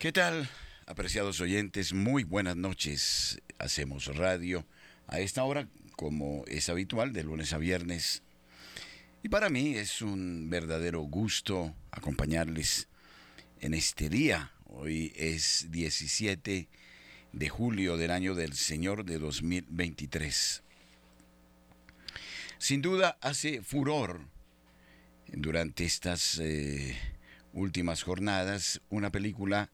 ¿Qué tal, apreciados oyentes? Muy buenas noches. Hacemos radio a esta hora, como es habitual, de lunes a viernes. Y para mí es un verdadero gusto acompañarles en este día. Hoy es 17 de julio del año del Señor de 2023. Sin duda hace furor durante estas eh, últimas jornadas una película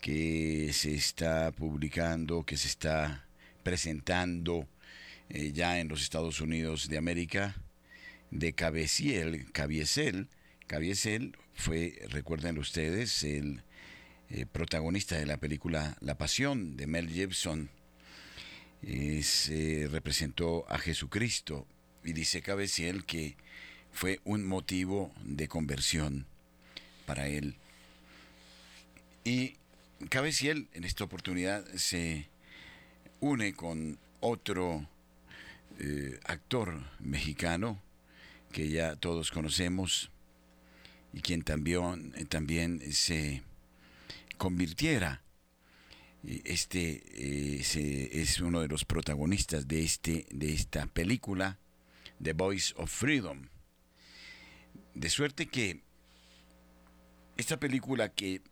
que se está publicando, que se está presentando eh, ya en los Estados Unidos de América, de Cabeciel, Cabiesel. Cabiesel fue, recuerden ustedes, el eh, protagonista de la película La Pasión de Mel Gibson. se representó a Jesucristo y dice Cabeciel que fue un motivo de conversión para él. Y Cabeciel en esta oportunidad se une con otro eh, actor mexicano que ya todos conocemos y quien también, también se convirtiera. Este eh, es uno de los protagonistas de, este, de esta película, The Voice of Freedom. De suerte que esta película que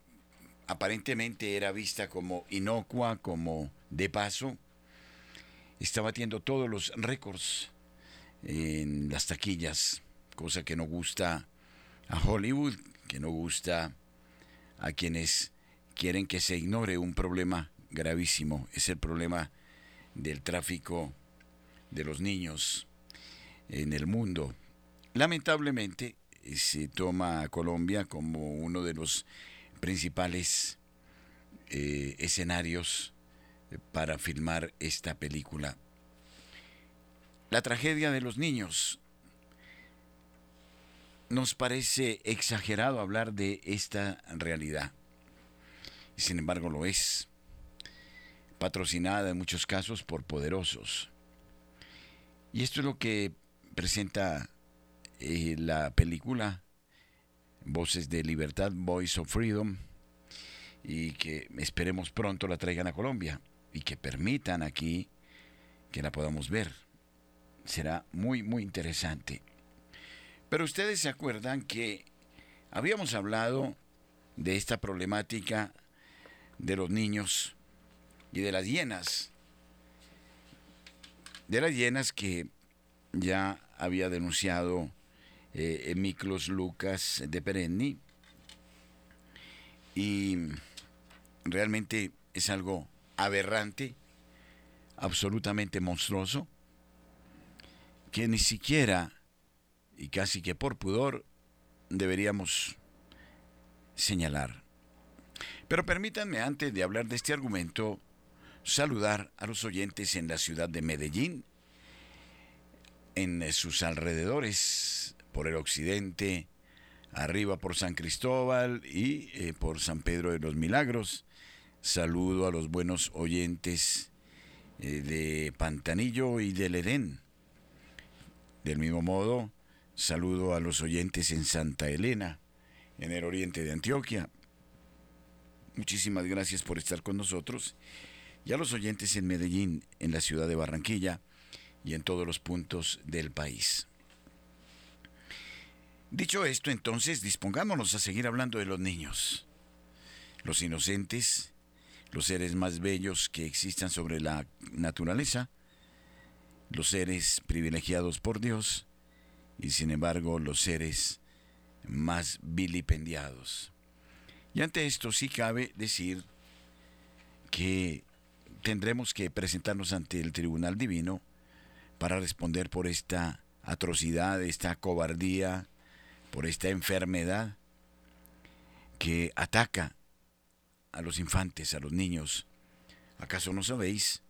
aparentemente era vista como inocua, como de paso, está batiendo todos los récords en las taquillas, cosa que no gusta a Hollywood, que no gusta a quienes quieren que se ignore un problema gravísimo, es el problema del tráfico de los niños en el mundo. Lamentablemente se toma a Colombia como uno de los principales eh, escenarios para filmar esta película. La tragedia de los niños. Nos parece exagerado hablar de esta realidad. Sin embargo lo es. Patrocinada en muchos casos por poderosos. Y esto es lo que presenta eh, la película Voces de Libertad, Voice of Freedom, y que esperemos pronto la traigan a Colombia y que permitan aquí que la podamos ver. Será muy, muy interesante. Pero ustedes se acuerdan que habíamos hablado de esta problemática de los niños y de las hienas. De las hienas que ya había denunciado eh, Miklos Lucas de Perenni. Y realmente es algo aberrante, absolutamente monstruoso, que ni siquiera, y casi que por pudor, deberíamos señalar. Pero permítanme, antes de hablar de este argumento, saludar a los oyentes en la ciudad de Medellín, en sus alrededores, por el occidente, arriba por San Cristóbal y eh, por San Pedro de los Milagros. Saludo a los buenos oyentes eh, de Pantanillo y del Edén. Del mismo modo, saludo a los oyentes en Santa Elena, en el oriente de Antioquia. Muchísimas gracias por estar con nosotros. Y a los oyentes en Medellín, en la ciudad de Barranquilla y en todos los puntos del país. Dicho esto, entonces dispongámonos a seguir hablando de los niños, los inocentes, los seres más bellos que existan sobre la naturaleza, los seres privilegiados por Dios y sin embargo los seres más vilipendiados. Y ante esto sí cabe decir que tendremos que presentarnos ante el tribunal divino para responder por esta atrocidad, esta cobardía, por esta enfermedad que ataca a los infantes, a los niños. ¿Acaso no sabéis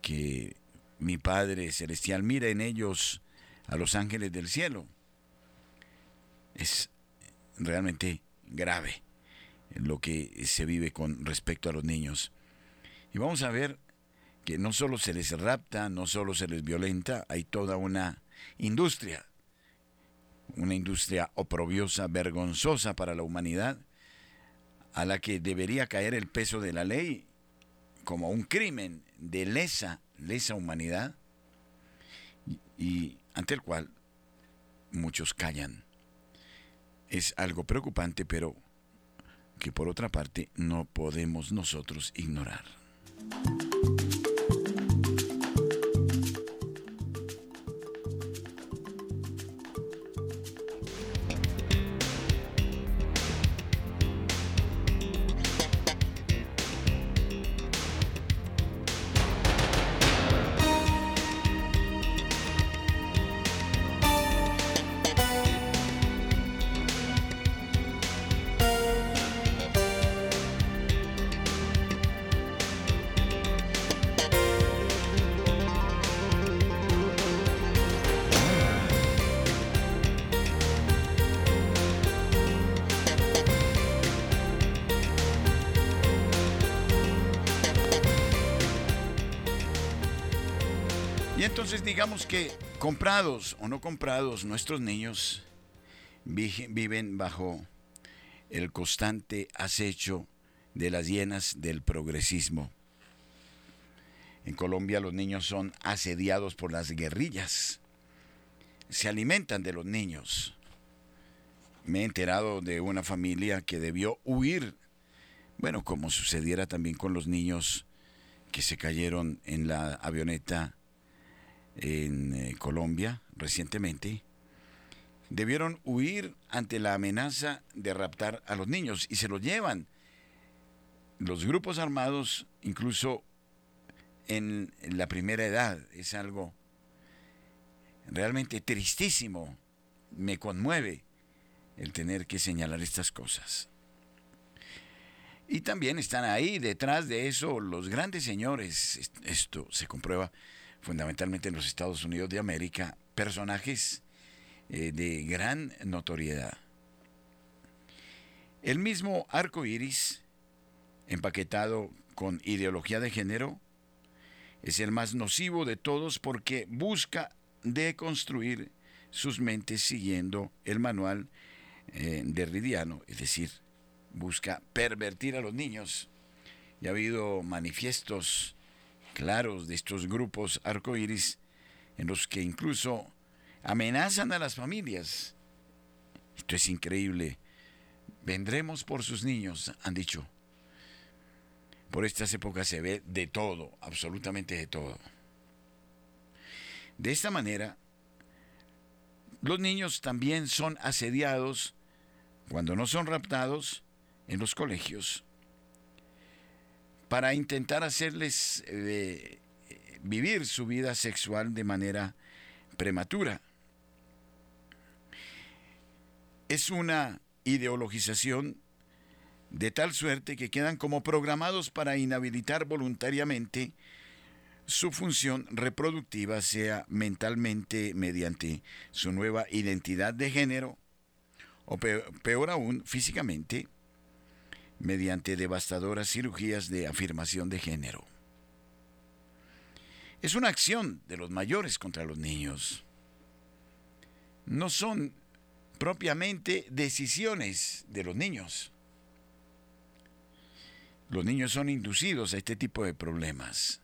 que mi Padre Celestial mira en ellos a los ángeles del cielo? Es realmente grave lo que se vive con respecto a los niños. Y vamos a ver que no solo se les rapta, no solo se les violenta, hay toda una industria una industria oprobiosa, vergonzosa para la humanidad, a la que debería caer el peso de la ley como un crimen de lesa, lesa humanidad, y, ante el cual muchos callan. Es algo preocupante, pero que por otra parte no podemos nosotros ignorar. Comprados o no comprados, nuestros niños viven bajo el constante acecho de las hienas del progresismo. En Colombia los niños son asediados por las guerrillas. Se alimentan de los niños. Me he enterado de una familia que debió huir, bueno, como sucediera también con los niños que se cayeron en la avioneta en eh, Colombia recientemente, debieron huir ante la amenaza de raptar a los niños y se los llevan. Los grupos armados, incluso en la primera edad, es algo realmente tristísimo. Me conmueve el tener que señalar estas cosas. Y también están ahí detrás de eso los grandes señores. Esto se comprueba fundamentalmente en los Estados Unidos de América, personajes eh, de gran notoriedad. El mismo arco iris, empaquetado con ideología de género, es el más nocivo de todos porque busca deconstruir sus mentes siguiendo el manual eh, de Ridiano, es decir, busca pervertir a los niños. Y ha habido manifiestos claros de estos grupos arcoíris en los que incluso amenazan a las familias. Esto es increíble. Vendremos por sus niños, han dicho. Por estas épocas se ve de todo, absolutamente de todo. De esta manera, los niños también son asediados cuando no son raptados en los colegios para intentar hacerles eh, vivir su vida sexual de manera prematura. Es una ideologización de tal suerte que quedan como programados para inhabilitar voluntariamente su función reproductiva, sea mentalmente mediante su nueva identidad de género, o peor, aún físicamente, mediante devastadoras cirugías de afirmación de género. Es una acción de los mayores contra los niños. No son propiamente decisiones de los niños. Los niños son inducidos a este tipo de problemas.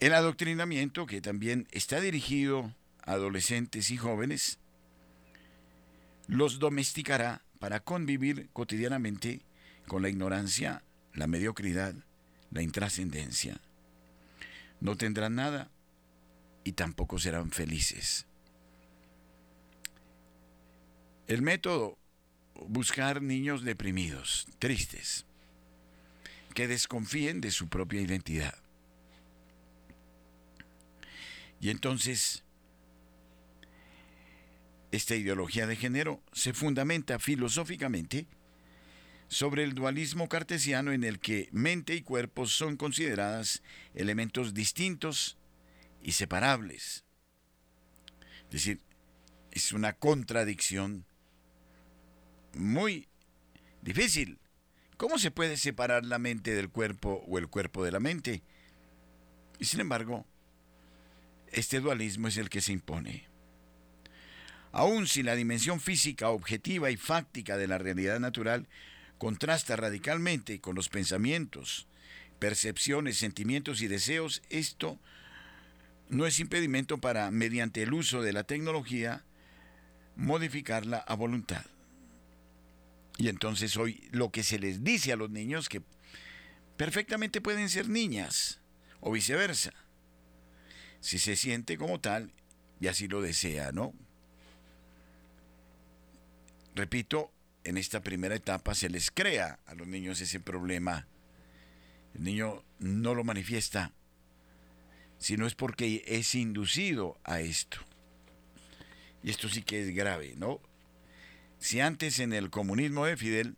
El adoctrinamiento, que también está dirigido a adolescentes y jóvenes, los domesticará para convivir cotidianamente con la ignorancia, la mediocridad, la intrascendencia. No tendrán nada y tampoco serán felices. El método, buscar niños deprimidos, tristes, que desconfíen de su propia identidad. Y entonces esta ideología de género se fundamenta filosóficamente sobre el dualismo cartesiano en el que mente y cuerpo son consideradas elementos distintos y separables. Es decir, es una contradicción muy difícil. ¿Cómo se puede separar la mente del cuerpo o el cuerpo de la mente? Y sin embargo, este dualismo es el que se impone. Aun si la dimensión física, objetiva y fáctica de la realidad natural contrasta radicalmente con los pensamientos, percepciones, sentimientos y deseos, esto no es impedimento para, mediante el uso de la tecnología, modificarla a voluntad. Y entonces hoy lo que se les dice a los niños que perfectamente pueden ser niñas o viceversa, si se siente como tal y así lo desea, ¿no? Repito, en esta primera etapa se les crea a los niños ese problema. El niño no lo manifiesta, sino es porque es inducido a esto. Y esto sí que es grave, ¿no? Si antes en el comunismo de Fidel,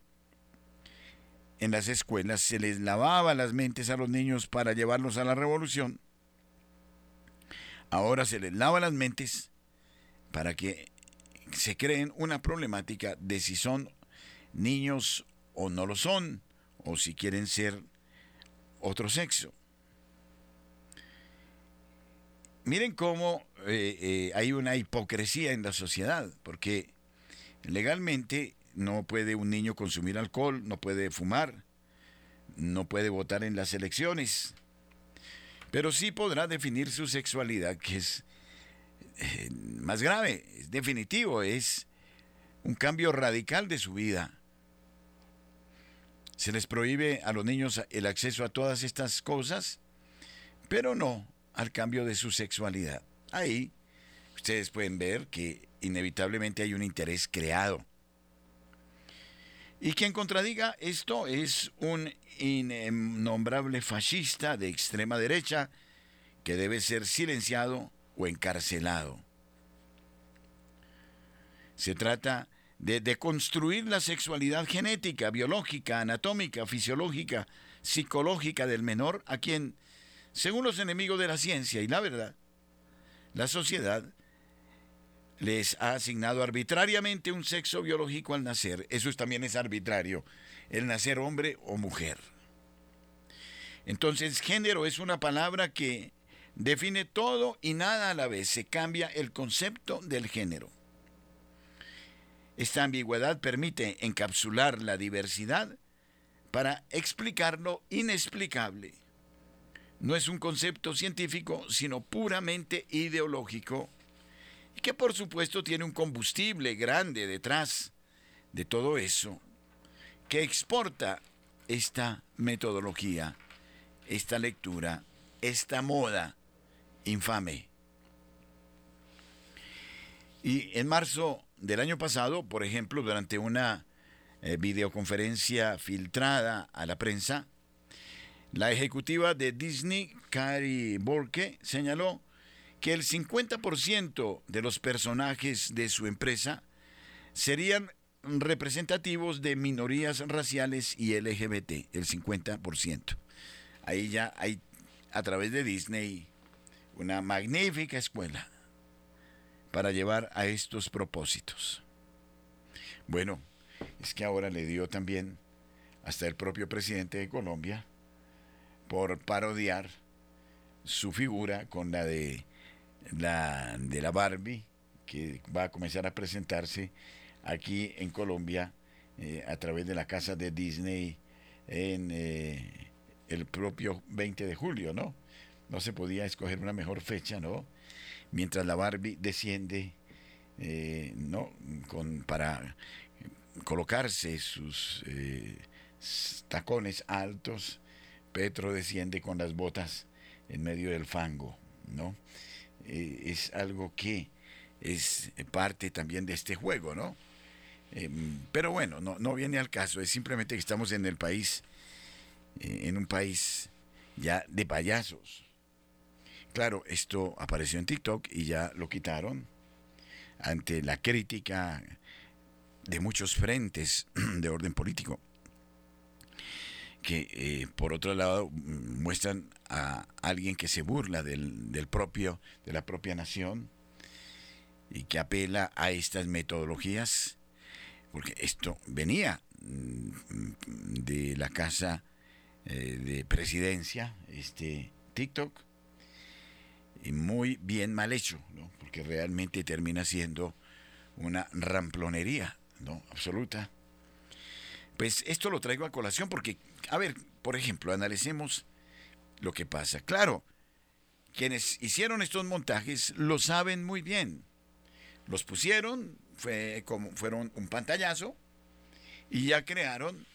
en las escuelas se les lavaba las mentes a los niños para llevarlos a la revolución, ahora se les lava las mentes para que se creen una problemática de si son niños o no lo son, o si quieren ser otro sexo. Miren cómo eh, eh, hay una hipocresía en la sociedad, porque legalmente no puede un niño consumir alcohol, no puede fumar, no puede votar en las elecciones, pero sí podrá definir su sexualidad, que es eh, más grave, es definitivo, es un cambio radical de su vida. Se les prohíbe a los niños el acceso a todas estas cosas, pero no al cambio de su sexualidad. Ahí ustedes pueden ver que inevitablemente hay un interés creado. Y quien contradiga esto es un innombrable fascista de extrema derecha que debe ser silenciado o encarcelado. Se trata de deconstruir la sexualidad genética, biológica, anatómica, fisiológica, psicológica del menor, a quien, según los enemigos de la ciencia y la verdad, la sociedad les ha asignado arbitrariamente un sexo biológico al nacer. Eso también es arbitrario, el nacer hombre o mujer. Entonces, género es una palabra que define todo y nada a la vez. Se cambia el concepto del género. Esta ambigüedad permite encapsular la diversidad para explicar lo inexplicable. No es un concepto científico, sino puramente ideológico, y que por supuesto tiene un combustible grande detrás de todo eso, que exporta esta metodología, esta lectura, esta moda infame. Y en marzo del año pasado, por ejemplo, durante una eh, videoconferencia filtrada a la prensa, la ejecutiva de Disney, Cary Borke, señaló que el 50% de los personajes de su empresa serían representativos de minorías raciales y LGBT, el 50%. Ahí ya hay, a través de Disney, una magnífica escuela para llevar a estos propósitos. Bueno, es que ahora le dio también hasta el propio presidente de Colombia por parodiar su figura con la de la de la Barbie que va a comenzar a presentarse aquí en Colombia eh, a través de la casa de Disney en eh, el propio 20 de julio, ¿no? No se podía escoger una mejor fecha, ¿no? mientras la Barbie desciende eh, ¿no? Con, para colocarse sus eh, tacones altos, Petro desciende con las botas en medio del fango, ¿no? Eh, es algo que es parte también de este juego, ¿no? pero bueno, no, no viene al caso, es simplemente que estamos en el país, en un país ya de payasos, Claro, esto apareció en TikTok y ya lo quitaron ante la crítica de muchos frentes de orden político que eh, por otro lado muestran a alguien que se burla del, propio de la propia nación y que apela a estas metodologías porque esto venía mm, de la casa eh, de presidencia este TikTok muy bien mal hecho, porque realmente termina siendo una ramplonería, ¿no? Absoluta. Pues esto lo traigo a colación porque, a ver, por ejemplo, analicemos lo que pasa. Claro, quienes hicieron estos montajes lo saben muy bien. Los pusieron, fue como, fueron un pantallazo y ya crearon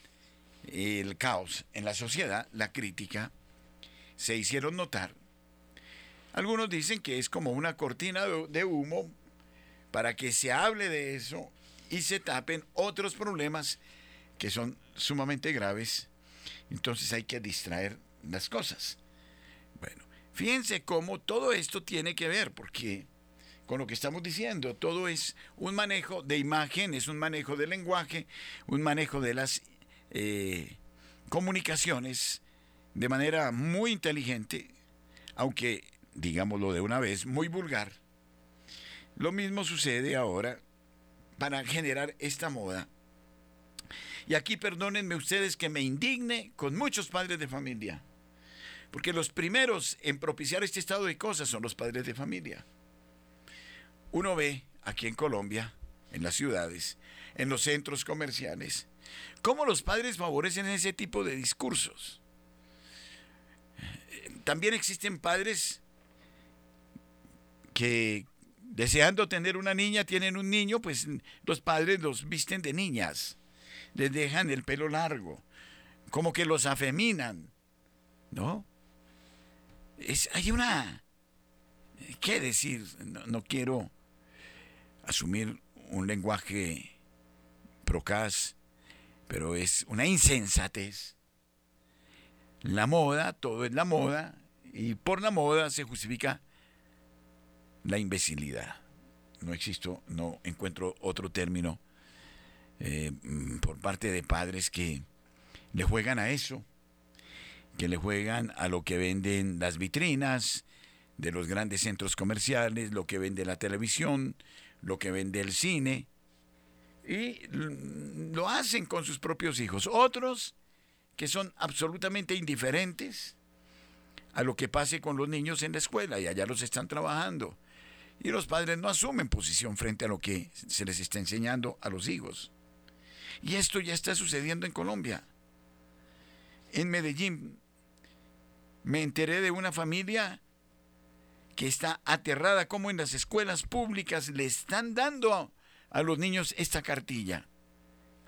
el caos en la sociedad, la crítica, se hicieron notar. Algunos dicen que es como una cortina de humo para que se hable de eso y se tapen otros problemas que son sumamente graves. Entonces hay que distraer las cosas. Bueno, fíjense cómo todo esto tiene que ver, porque con lo que estamos diciendo, todo es un manejo de imagen, es un manejo de lenguaje, un manejo de las eh, comunicaciones de manera muy inteligente, aunque, digámoslo de una vez, muy vulgar. Lo mismo sucede ahora para generar esta moda. Y aquí perdónenme ustedes que me indigne con muchos padres de familia, porque los primeros en propiciar este estado de cosas son los padres de familia. Uno ve aquí en Colombia, en las ciudades, en los centros comerciales, ¿Cómo los padres favorecen ese tipo de discursos? También existen padres que deseando tener una niña, tienen un niño, pues los padres los visten de niñas, les dejan el pelo largo, como que los afeminan, ¿no? Es, hay una... ¿Qué decir? No, quiero asumir un lenguaje procaz, pero es una insensatez. La moda, todo es la moda, y por la moda se justifica la imbecilidad. No existo, no encuentro otro término eh, mm, por parte de padres que le juegan a eso, que le juegan a lo que venden las vitrinas de los grandes centros comerciales, lo que vende la televisión, lo que vende el cine, y lo hacen con sus propios hijos. Otros que son absolutamente indiferentes a lo que pase con los niños en la escuela y allá los están trabajando. Y los padres no asumen posición frente a lo que se les está enseñando a los hijos. Y esto ya está sucediendo en Colombia. En Medellín me enteré de una familia que está aterrada como en las escuelas públicas le están dando a los niños esta cartilla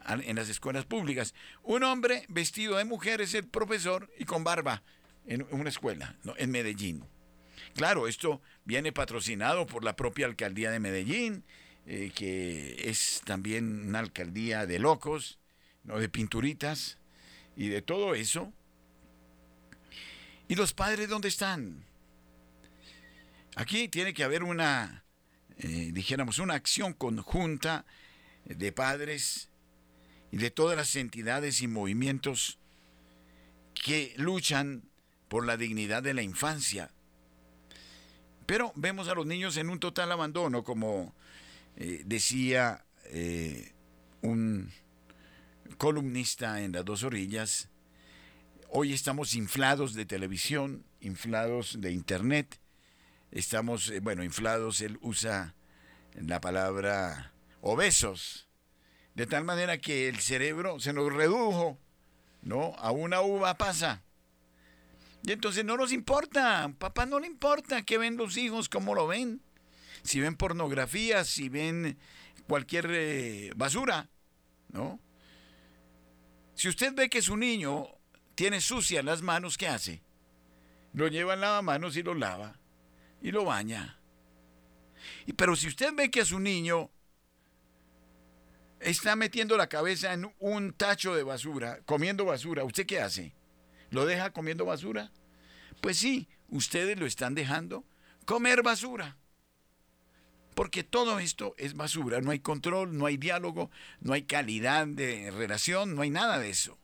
en las escuelas públicas. Un hombre vestido de mujer es el profesor y con barba en una escuela, en Medellín. Claro, esto viene patrocinado por la propia alcaldía de Medellín, eh, que es también una alcaldía de locos, ¿no? de pinturitas y de todo eso. ¿Y los padres dónde están? Aquí tiene que haber una eh, dijéramos, una acción conjunta de padres y de todas las entidades y movimientos que luchan por la dignidad de la infancia. Pero vemos a los niños en un total abandono, como eh, decía eh, un columnista en las dos orillas. Hoy estamos inflados de televisión, inflados de internet, estamos, eh, bueno, inflados, él usa la palabra obesos, de tal manera que el cerebro se nos redujo, ¿no? A una uva pasa. Y entonces no nos importa, papá no le importa qué ven los hijos, cómo lo ven. Si ven pornografía, si ven cualquier eh, basura, ¿no? Si usted ve que su niño tiene sucias las manos, ¿qué hace? Lo lleva en lavamanos y lo lava y lo baña. Y, pero si usted ve que a su niño está metiendo la cabeza en un tacho de basura, comiendo basura, ¿usted qué hace? ¿Lo deja comiendo basura? Pues sí, ustedes lo están dejando comer basura. Porque todo esto es basura, no hay control, no hay diálogo, no hay calidad de relación, no hay nada de eso.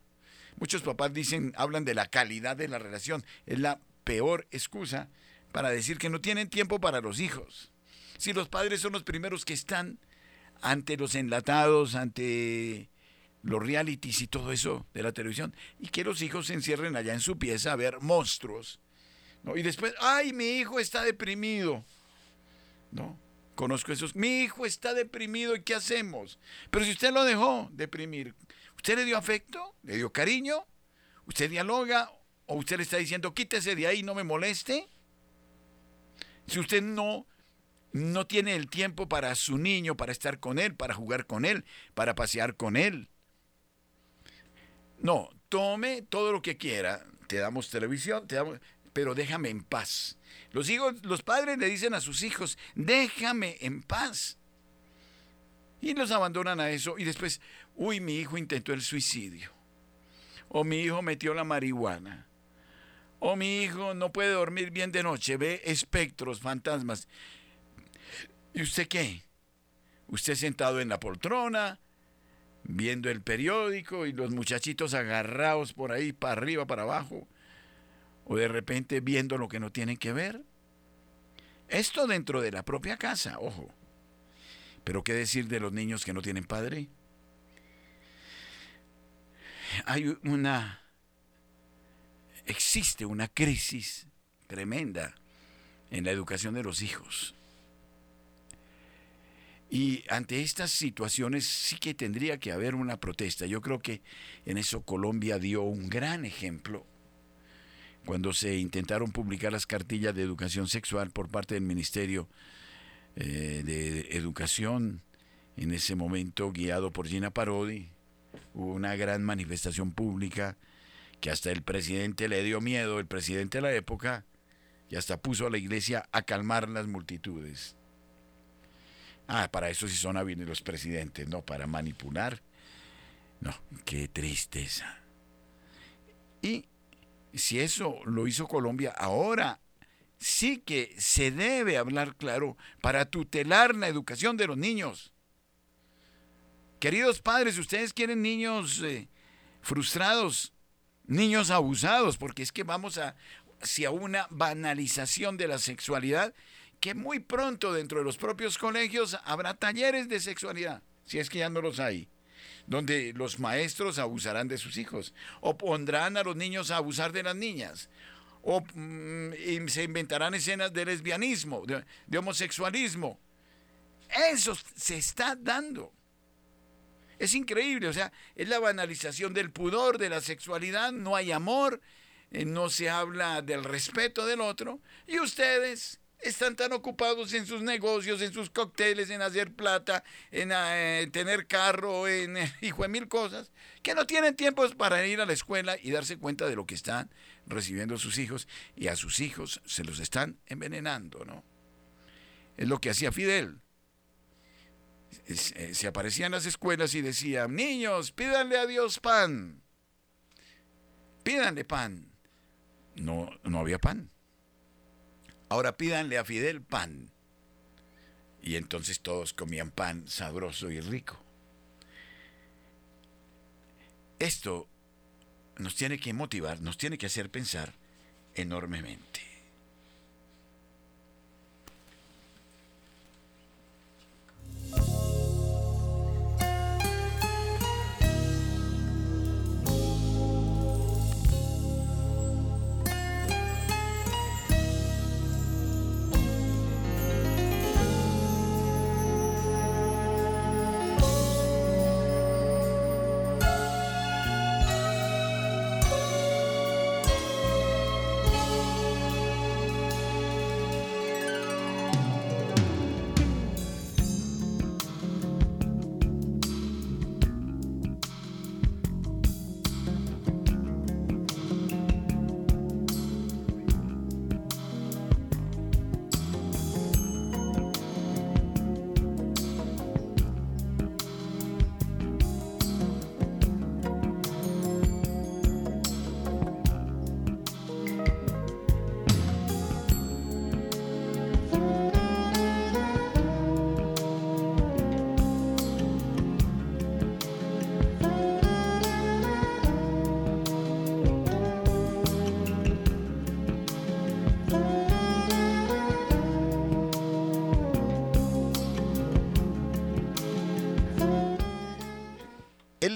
Muchos papás dicen, hablan de la calidad de la relación, es la peor excusa para decir que no tienen tiempo para los hijos. Si los padres son los primeros que están ante los enlatados, ante los realities y todo eso de la televisión, y que los hijos se encierren allá en su pieza a ver monstruos. Y después, ay, mi hijo está deprimido. ¿no? Conozco esos. Mi hijo está deprimido y ¿qué hacemos? Pero si usted lo dejó deprimir, ¿usted le dio afecto? ¿Le dio cariño? ¿Usted dialoga? ¿O usted le está diciendo, quítese de ahí, no me moleste? Si usted no, no tiene el tiempo para su niño, para estar con él, para jugar con él, para pasear con él. No, tome todo lo que quiera. Te damos televisión, te damos, pero déjame en paz. Los hijos, los padres le dicen a sus hijos, déjame en paz. Y los abandonan a eso y después, uy, mi hijo intentó el suicidio. O mi hijo metió la marihuana. O mi hijo no puede dormir bien de noche, ve espectros, fantasmas. ¿Y usted qué? Usted sentado en la poltrona, viendo el periódico y los muchachitos agarrados por ahí, para arriba, para abajo, o de repente viendo lo que no tienen que ver. Esto dentro de la propia casa, ojo. Pero ¿qué decir de los niños que no tienen padre? Hay una, existe una crisis tremenda en la educación de los hijos. Y ante estas situaciones sí que tendría que haber una protesta. Yo creo que en eso Colombia dio un gran ejemplo cuando se intentaron publicar las cartillas de educación sexual por parte del Ministerio eh, de Educación, en ese momento guiado por Gina Parodi, hubo una gran manifestación pública que hasta el presidente le dio miedo, el presidente de la época, y hasta puso a la iglesia a calmar las multitudes. Ah, para eso sí son hábiles los presidentes, no para manipular. No, qué tristeza. Y si eso lo hizo Colombia, ahora sí que se debe hablar claro para tutelar la educación de los niños. Queridos padres, ustedes quieren niños eh, frustrados, niños abusados, porque es que vamos a, hacia una banalización de la sexualidad, que muy pronto dentro de los propios colegios habrá talleres de sexualidad, si es que ya no los hay donde los maestros abusarán de sus hijos, o pondrán a los niños a abusar de las niñas, o mm, se inventarán escenas de lesbianismo, de, homosexualismo. Eso se está dando. Es increíble, o sea, es la banalización del pudor, de la sexualidad, no hay amor, eh, no se habla del respeto del otro, y ustedes están tan ocupados en sus negocios, en sus cócteles, en hacer plata, en eh, tener carro, en eh, hijo de mil cosas, que no tienen tiempo para ir a la escuela y darse cuenta de lo que están recibiendo sus hijos y a sus hijos se los están envenenando, ¿no? Es lo que hacía Fidel. Eh, se aparecía en las escuelas y decía, niños, pídanle a Dios pan. Pídanle pan. No, no había pan. Ahora pídanle a Fidel pan. Y entonces todos comían pan sabroso y rico. Esto nos tiene que motivar, nos tiene que hacer pensar enormemente.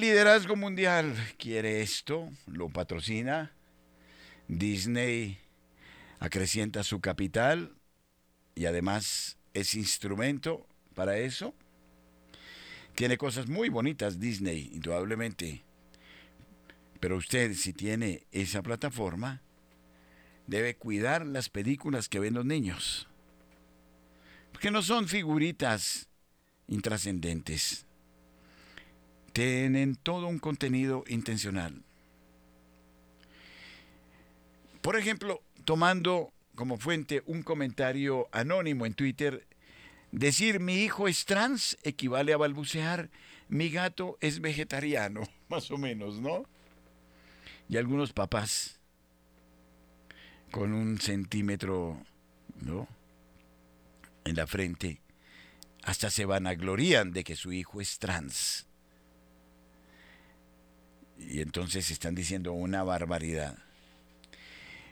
Liderazgo mundial quiere esto, lo patrocina. Disney acrecienta su capital y además es instrumento para eso. Tiene cosas muy bonitas Disney, indudablemente. Pero usted, si tiene esa plataforma, debe cuidar las películas que ven los niños. Porque no son figuritas intrascendentes. Tienen todo un contenido intencional. Por ejemplo, tomando como fuente un comentario anónimo en Twitter, decir mi hijo es trans equivale a balbucear mi gato es vegetariano, más o menos, ¿no? Y algunos papás con un centímetro, ¿no? En la frente, hasta se vanaglorían de que su hijo es trans. Y entonces están diciendo una barbaridad.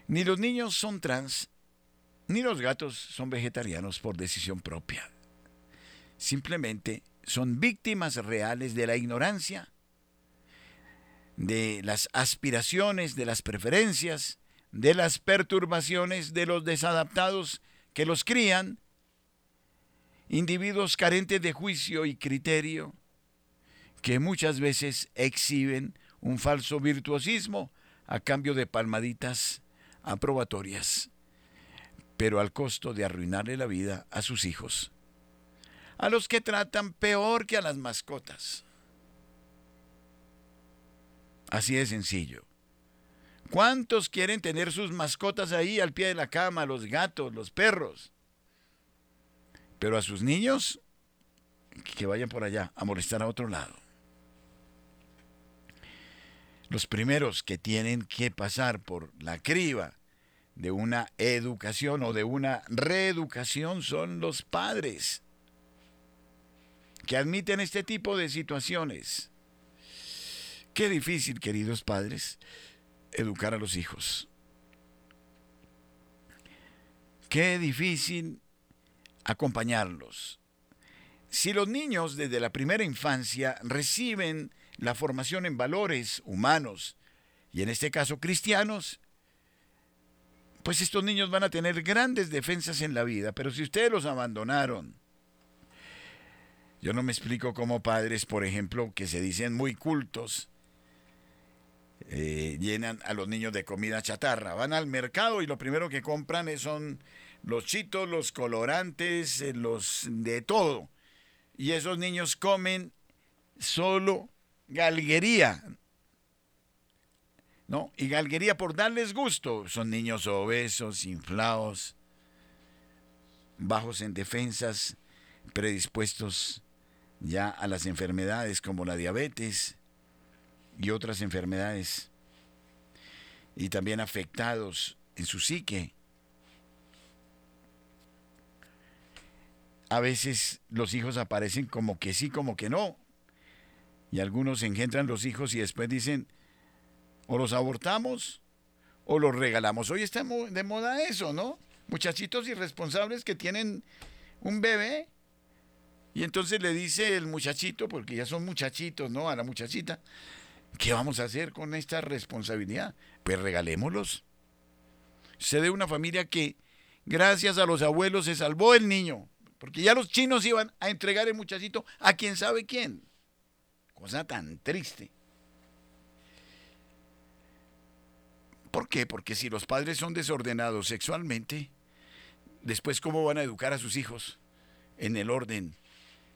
Ni los niños son trans, ni los gatos son vegetarianos por decisión propia. Simplemente son víctimas reales de la ignorancia, de las aspiraciones, de las preferencias, de las perturbaciones de los desadaptados que los crían, individuos carentes de juicio y criterio, que muchas veces exhiben un falso virtuosismo a cambio de palmaditas aprobatorias pero al costo de arruinarle la vida a sus hijos, a los que tratan peor que a las mascotas. Así de sencillo. ¿Cuántos quieren tener sus mascotas ahí al pie de la cama, los gatos, los perros? Pero a sus niños, que vayan por allá a molestar a otro lado. Los primeros que tienen que pasar por la criba de una educación o de una reeducación son los padres que admiten este tipo de situaciones. Qué difícil, queridos padres, educar a los hijos. Qué difícil acompañarlos. Si los niños desde la primera infancia reciben la formación en valores humanos, y en este caso cristianos, pues estos niños van a tener grandes defensas en la vida, pero si ustedes los abandonaron, yo no me explico cómo padres, por ejemplo, que se dicen muy cultos, eh, llenan a los niños de comida chatarra. Van al mercado y lo primero que compran son los chitos, los colorantes, eh, los de todo. Y esos niños comen solo galguería, ¿no? Y galguería por darles gusto. Son niños obesos, inflados, bajos en defensas, predispuestos ya a las enfermedades como la diabetes y otras enfermedades. Y también afectados en su psique. A veces los hijos aparecen como que sí, como que no. Y algunos engendran los hijos y después dicen, o los abortamos o los regalamos. Hoy está de moda eso, ¿no? Muchachitos irresponsables que tienen un bebé y entonces le dice el muchachito, porque ya son muchachitos, ¿no? A la muchachita, ¿qué vamos a hacer con esta responsabilidad? Pues regalémoslos. Se de una familia que, gracias a los abuelos, se salvó el niño, porque ya los chinos iban a entregar el muchachito a quien sabe quién. Cosa tan triste. ¿Por qué? Porque si los padres son desordenados sexualmente, después cómo van a educar a sus hijos en el orden,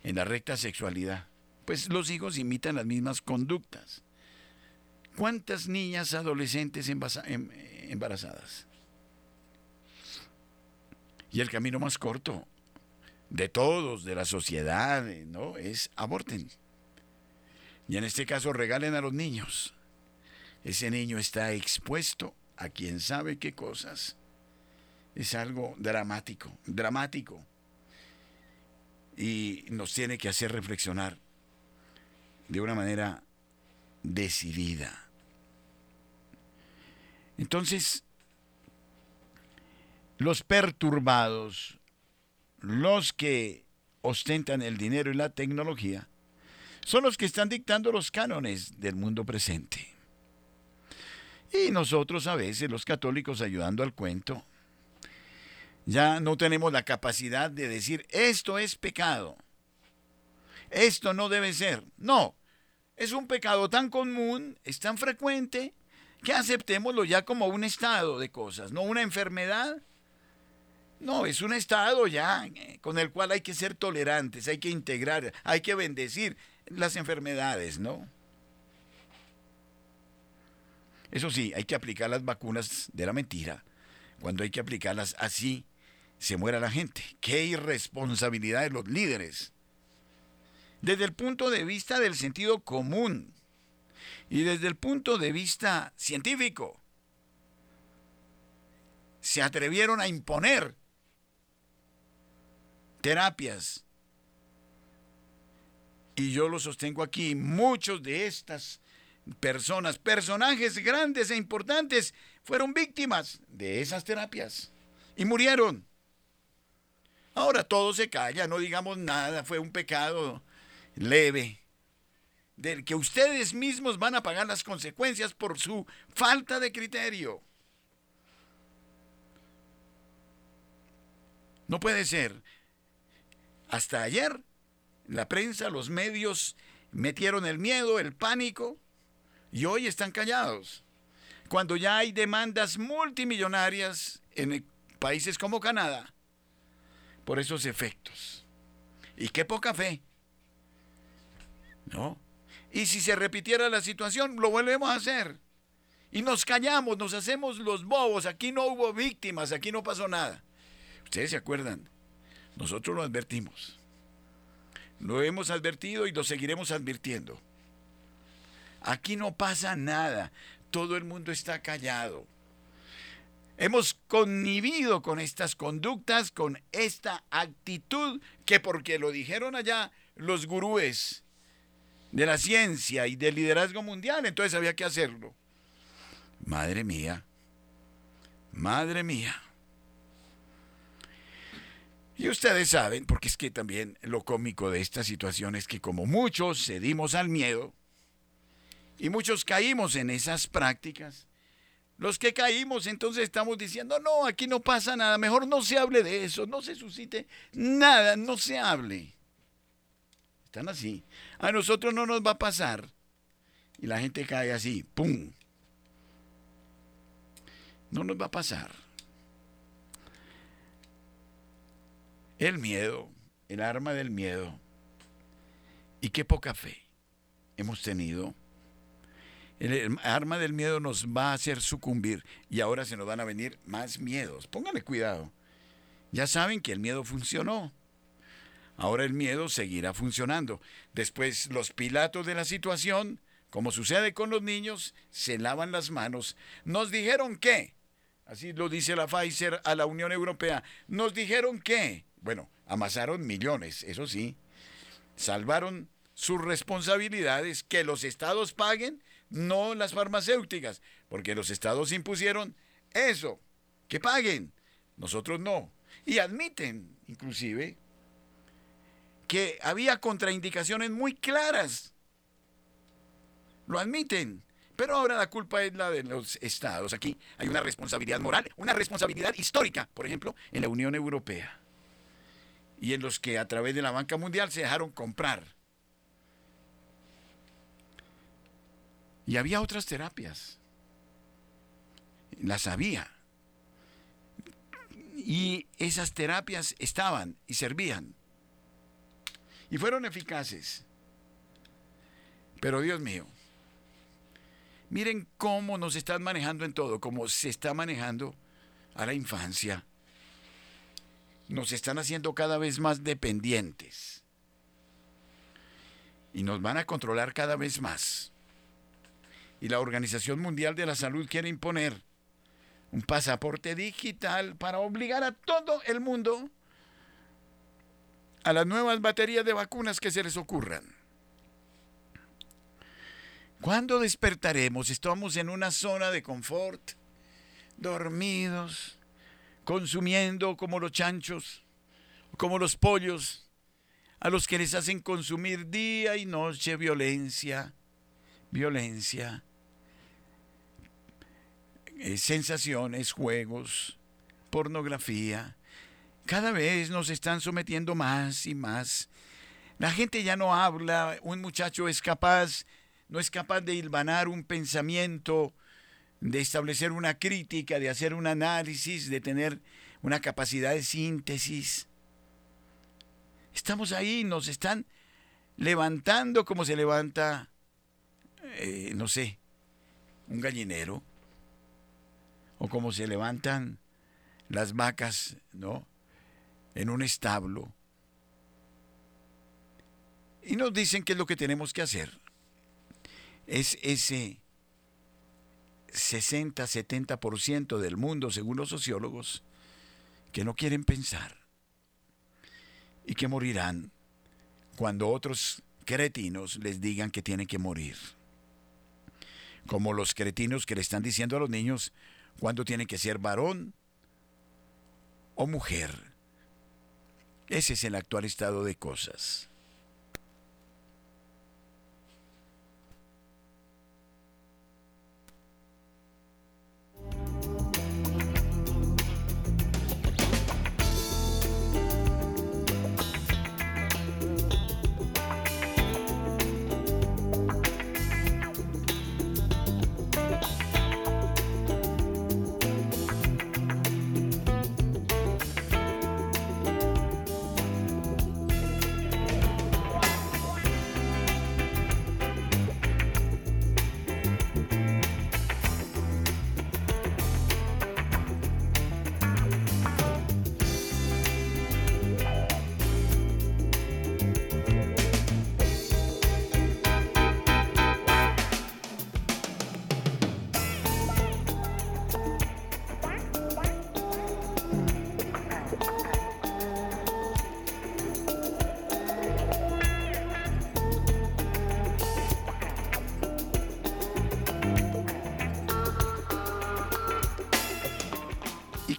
en la recta sexualidad. Pues los hijos imitan las mismas conductas. ¿Cuántas niñas adolescentes em, embarazadas? Y el camino más corto de todos, de la sociedad, ¿no? Es aborten. Y en este caso regalen a los niños ese niño está expuesto a quien sabe qué cosas. Es algo dramático, dramático. Y nos tiene que hacer reflexionar de una manera decidida. Entonces, los perturbados, los que ostentan el dinero y la tecnología, son los que están dictando los cánones del mundo presente. Y nosotros a veces, los católicos, ayudando al cuento, Ya no tenemos la capacidad de decir, esto es pecado. Esto no debe ser. No, es un pecado tan común, es tan frecuente, que aceptémoslo ya como un estado de cosas, no una enfermedad. No, es un estado ya eh, con el cual hay que ser tolerantes, hay que integrar, hay que bendecir las enfermedades, ¿no? Eso sí, hay que aplicar las vacunas de la mentira. Cuando hay que aplicarlas así, se muera la gente. Qué irresponsabilidad de los líderes. Desde el punto de vista del sentido común y desde el punto de vista científico, se atrevieron a imponer terapias. Y yo lo sostengo aquí, muchos de estas personas, personajes grandes e importantes, fueron víctimas de esas terapias y murieron. Ahora todo se calla, no digamos nada, fue un pecado leve, del que ustedes mismos van a pagar las consecuencias por su falta de criterio. No puede ser. Hasta ayer, la prensa, los medios metieron el miedo, el pánico, y hoy están callados. Cuando ya hay demandas multimillonarias en países como Canadá por esos efectos. Y qué poca fe. ¿No? Y si se repitiera la situación, lo volvemos a hacer. Y nos callamos, nos hacemos los bobos. Aquí no hubo víctimas, aquí no pasó nada. Ustedes se acuerdan, nosotros lo advertimos. Lo hemos advertido y lo seguiremos advirtiendo. Aquí no pasa nada. Todo el mundo está callado. Hemos connivido con estas conductas, con esta actitud, que porque lo dijeron allá los gurúes de la ciencia y del liderazgo mundial, entonces había que hacerlo. Madre mía, madre mía. Ustedes saben, porque es que también lo cómico de esta situación es que como muchos cedimos al miedo y muchos caímos en esas prácticas, los que caímos entonces estamos diciendo, no, aquí no pasa nada, mejor no se hable de eso, no se suscite nada, no se hable. Están así. A nosotros no nos va a pasar. Y la gente cae así, ¡pum! No nos va a pasar. El miedo, el arma del miedo. Y qué poca fe hemos tenido. El arma del miedo nos va a hacer sucumbir y ahora se nos van a venir más miedos. Pónganle cuidado. Ya saben que el miedo funcionó. Ahora el miedo seguirá funcionando. Después los pilatos de la situación, como sucede con los niños, se lavan las manos. Nos dijeron que, así lo dice la Pfizer a la Unión Europea, nos dijeron que bueno, amasaron millones, eso sí. Salvaron sus responsabilidades, que los estados paguen, no las farmacéuticas, porque los estados impusieron eso, que paguen, nosotros no. Y admiten, inclusive, que había contraindicaciones muy claras. Lo admiten. Pero ahora la culpa es la de los estados. Aquí hay una responsabilidad moral, una responsabilidad histórica, por ejemplo, en la Unión Europea y en los que a través de la banca mundial se dejaron comprar. Y había otras terapias. Las había. Y esas terapias estaban y servían. Y fueron eficaces. Pero Dios mío, miren cómo nos están manejando en todo, cómo se está manejando a la infancia, nos están haciendo cada vez más dependientes. Y nos van a controlar cada vez más. Y la Organización Mundial de la Salud quiere imponer un pasaporte digital para obligar a todo el mundo a las nuevas baterías de vacunas que se les ocurran. ¿Cuándo despertaremos? Estamos en una zona de confort, dormidos, consumiendo como los chanchos, como los pollos, a los que les hacen consumir día y noche violencia, violencia, eh, sensaciones, juegos, pornografía, cada vez nos están sometiendo más y más. La gente ya no habla, un muchacho es capaz, no es capaz de hilvanar un pensamiento, de establecer una crítica, de hacer un análisis, de tener una capacidad de síntesis. Estamos ahí, nos están levantando como se levanta, eh, no sé, un gallinero, o como se levantan las vacas, ¿no? En un establo. Y nos dicen qué es lo que tenemos que hacer. Es ese 60-70% del mundo, según los sociólogos, que no quieren pensar y que morirán cuando otros cretinos les digan que tienen que morir. Como los cretinos que le están diciendo a los niños cuándo tienen que ser varón o mujer. Ese es el actual estado de cosas.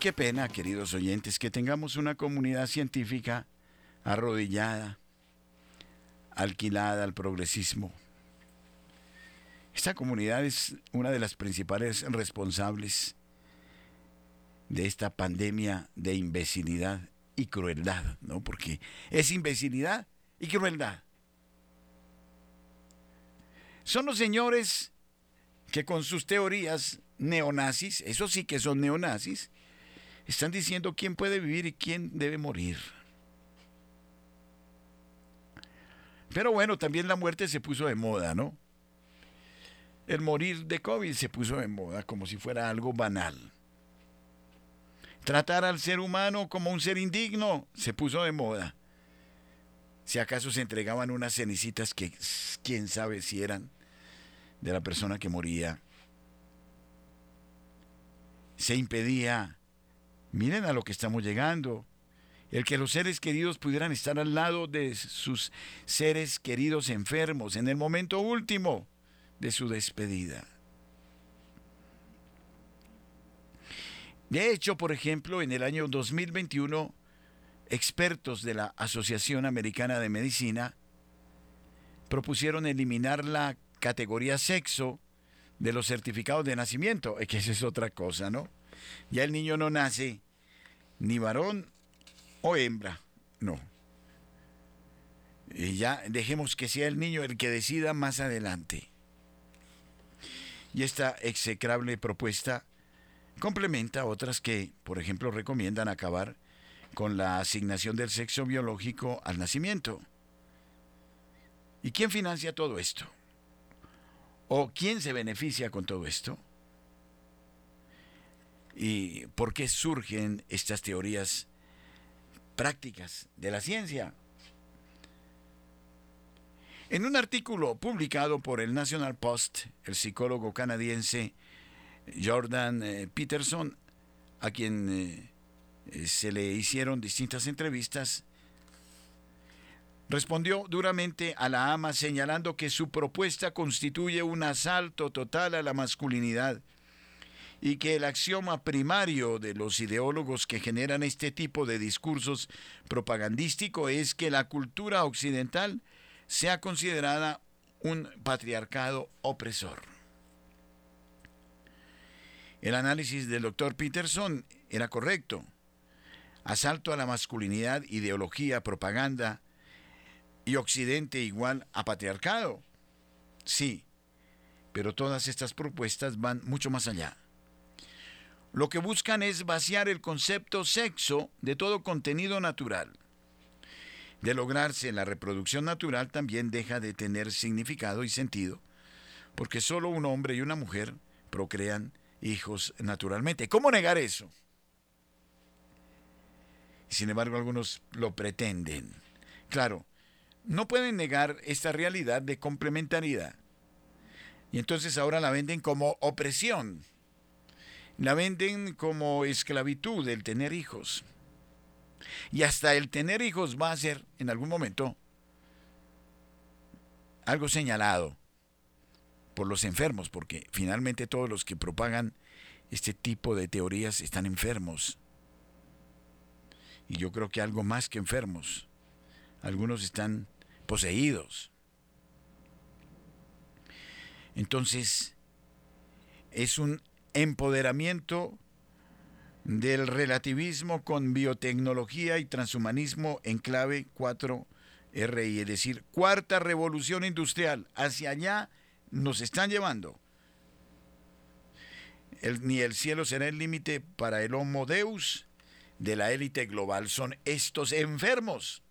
Qué pena, queridos oyentes, que tengamos una comunidad científica arrodillada, alquilada al progresismo. Esta comunidad es una de las principales responsables de esta pandemia de imbecilidad y crueldad, ¿no? Porque es imbecilidad y crueldad. Son los señores que con sus teorías neonazis, eso sí que son neonazis, están diciendo quién puede vivir y quién debe morir. Pero bueno, también la muerte se puso de moda, ¿no? El morir de COVID se puso de moda como si fuera algo banal. Tratar al ser humano como un ser indigno se puso de moda. Si acaso se entregaban unas cenicitas que quién sabe si eran de la persona que moría. Se impedía Miren a lo que estamos llegando. El que los seres queridos pudieran estar al lado de sus seres queridos enfermos en el momento último de su despedida. De hecho, por ejemplo, en el año 2021, expertos de la Asociación Americana de Medicina propusieron eliminar la categoría sexo de los certificados de nacimiento, que esa es otra cosa, ¿no? Ya el niño no nace ni varón o hembra, no. Y ya dejemos que sea el niño el que decida más adelante. Y esta execrable propuesta complementa otras que, por ejemplo, recomiendan acabar con la asignación del sexo biológico al nacimiento. ¿Y quién financia todo esto? ¿O quién se beneficia con todo esto? Y por qué surgen estas teorías prácticas de la ciencia. En un artículo publicado por el National Post, el psicólogo canadiense Jordan eh, Peterson, a quien eh, se le hicieron distintas entrevistas, respondió duramente a la ama señalando que su propuesta constituye un asalto total a la masculinidad y que el axioma primario de los ideólogos que generan este tipo de discursos propagandístico es que la cultura occidental sea considerada un patriarcado opresor. El análisis del doctor Peterson era correcto. asalto a la masculinidad, ideología, propaganda y Occidente igual a patriarcado. Sí, pero todas estas propuestas van mucho más allá. Lo que buscan es vaciar el concepto sexo de todo contenido natural. De lograrse la reproducción natural también deja de tener significado y sentido, porque solo un hombre y una mujer procrean hijos naturalmente. ¿Cómo negar eso? Sin embargo, algunos lo pretenden. Claro, no pueden negar esta realidad de complementariedad. Y entonces ahora la venden como opresión. La venden como esclavitud el tener hijos. Y hasta el tener hijos va a ser en algún momento algo señalado por los enfermos, porque finalmente todos los que propagan este tipo de teorías están enfermos. Y yo creo que algo más que enfermos. Algunos están poseídos. Entonces, es un empoderamiento del relativismo con biotecnología y transhumanismo en clave 4RI, es decir, cuarta revolución industrial. Hacia allá nos están llevando. ni el cielo será el límite para el Homo Deus de la élite global. Son estos enfermos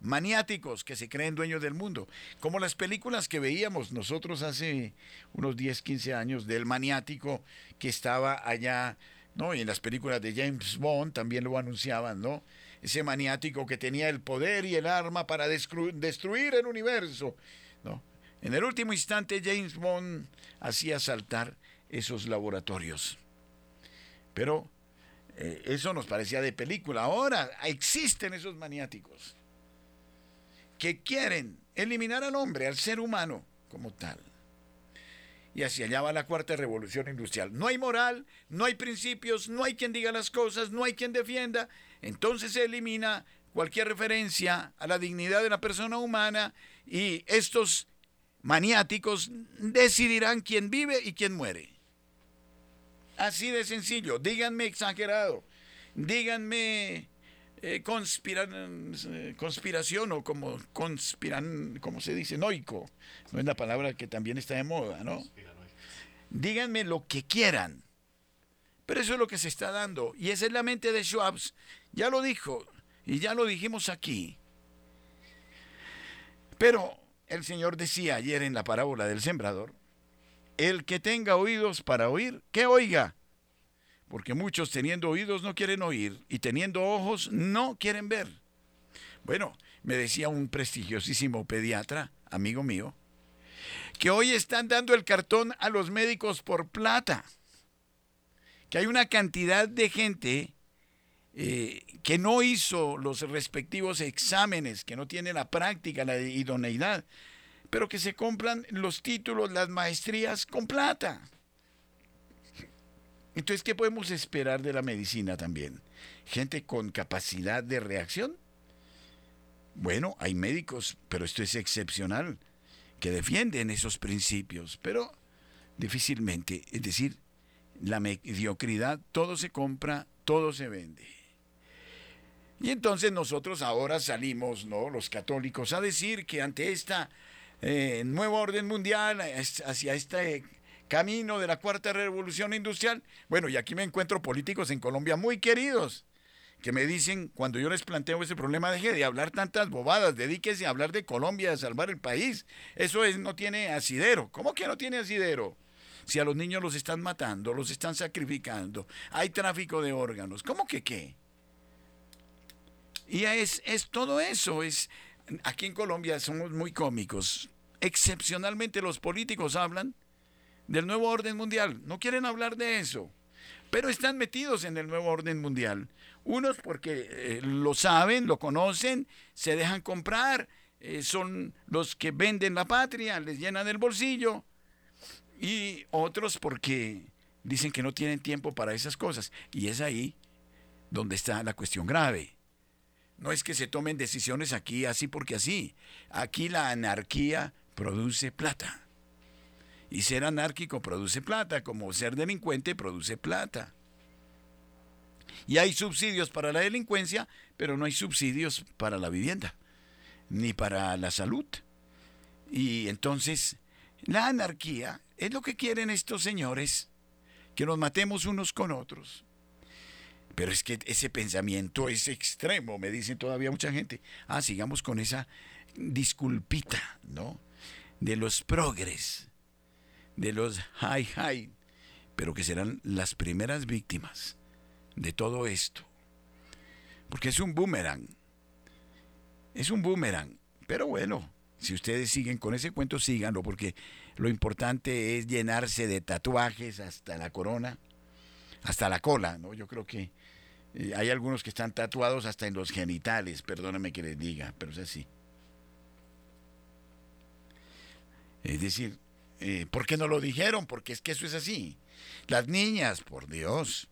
maniáticos que se creen dueños del mundo, como las películas que veíamos nosotros hace unos 10, 15 años del maniático que estaba allá, ¿no? Y en las películas de James Bond también lo anunciaban, ¿no? Ese maniático que tenía el poder y el arma para destruir el universo, ¿no? En el último instante James Bond hacía saltar esos laboratorios. Pero eh, eso nos parecía de película. Ahora existen esos maniáticos que quieren eliminar al hombre, al ser humano como tal. Y hacia allá va la cuarta revolución industrial. No hay moral, no hay principios, no hay quien diga las cosas, no hay quien defienda. Entonces se elimina cualquier referencia a la dignidad de la persona humana y estos maniáticos decidirán quién vive y quién muere. Así de sencillo. Díganme exagerado. Díganme eh, eh, conspiración o como conspiran, como se dice, noico. No es la palabra que también está de moda, ¿no? Díganme lo que quieran. Pero eso es lo que se está dando. Y esa es la mente de Schwabs. Ya lo dijo. Y ya lo dijimos aquí. Pero el Señor decía ayer en la parábola del sembrador, el que tenga oídos para oír, que oiga porque muchos teniendo oídos no quieren oír y teniendo ojos no quieren ver. Bueno, me decía un prestigiosísimo pediatra, amigo mío, que hoy están dando el cartón a los médicos por plata, que hay una cantidad de gente eh, que no hizo los respectivos exámenes, que no tiene la práctica, la idoneidad, pero que se compran los títulos, las maestrías con plata. Entonces, ¿qué podemos esperar de la medicina también? ¿Gente con capacidad de reacción? Bueno, hay médicos, pero esto es excepcional, que defienden esos principios, pero difícilmente, es decir, la mediocridad, todo se compra, todo se vende. Y entonces nosotros ahora salimos, ¿no? Los católicos, a decir que ante esta eh, nuevo orden mundial, hacia este camino de la cuarta revolución industrial. Bueno, y aquí me encuentro políticos en Colombia muy queridos que me dicen, cuando yo les planteo ese problema, deje de hablar tantas bobadas, dedíquese a hablar de Colombia, a salvar el país. Eso es, no tiene asidero. ¿Cómo que no tiene asidero? Si a los niños los están matando, los están sacrificando, hay tráfico de órganos, ¿cómo que qué? Y es, es todo eso, es aquí en Colombia somos muy cómicos. Excepcionalmente los políticos hablan del nuevo orden mundial. No quieren hablar de eso, pero están metidos en el nuevo orden mundial. Unos porque eh, lo saben, lo conocen, se dejan comprar, eh, son los que venden la patria, les llenan el bolsillo. Y otros porque dicen que no tienen tiempo para esas cosas. Y es ahí donde está la cuestión grave. No es que se tomen decisiones aquí así porque así. Aquí la anarquía produce plata. Y ser anárquico produce plata, como ser delincuente produce plata. Y hay subsidios para la delincuencia, pero no hay subsidios para la vivienda, ni para la salud. Y entonces, la anarquía es lo que quieren estos señores, que nos matemos unos con otros. Pero es que ese pensamiento es extremo, me dicen todavía mucha gente. Ah, sigamos con esa disculpita, ¿no? De los progres, de los high high, pero que serán las primeras víctimas de todo esto. Porque es un boomerang. Es un boomerang. Pero bueno, si ustedes siguen con ese cuento, síganlo, porque lo importante es llenarse de tatuajes hasta la corona, hasta la cola, ¿no? Yo creo que eh, hay algunos que están tatuados hasta en los genitales, perdóname que les diga, pero es así. Es decir, eh, ¿por qué no lo dijeron? Porque es que eso es así. Las niñas, por Dios,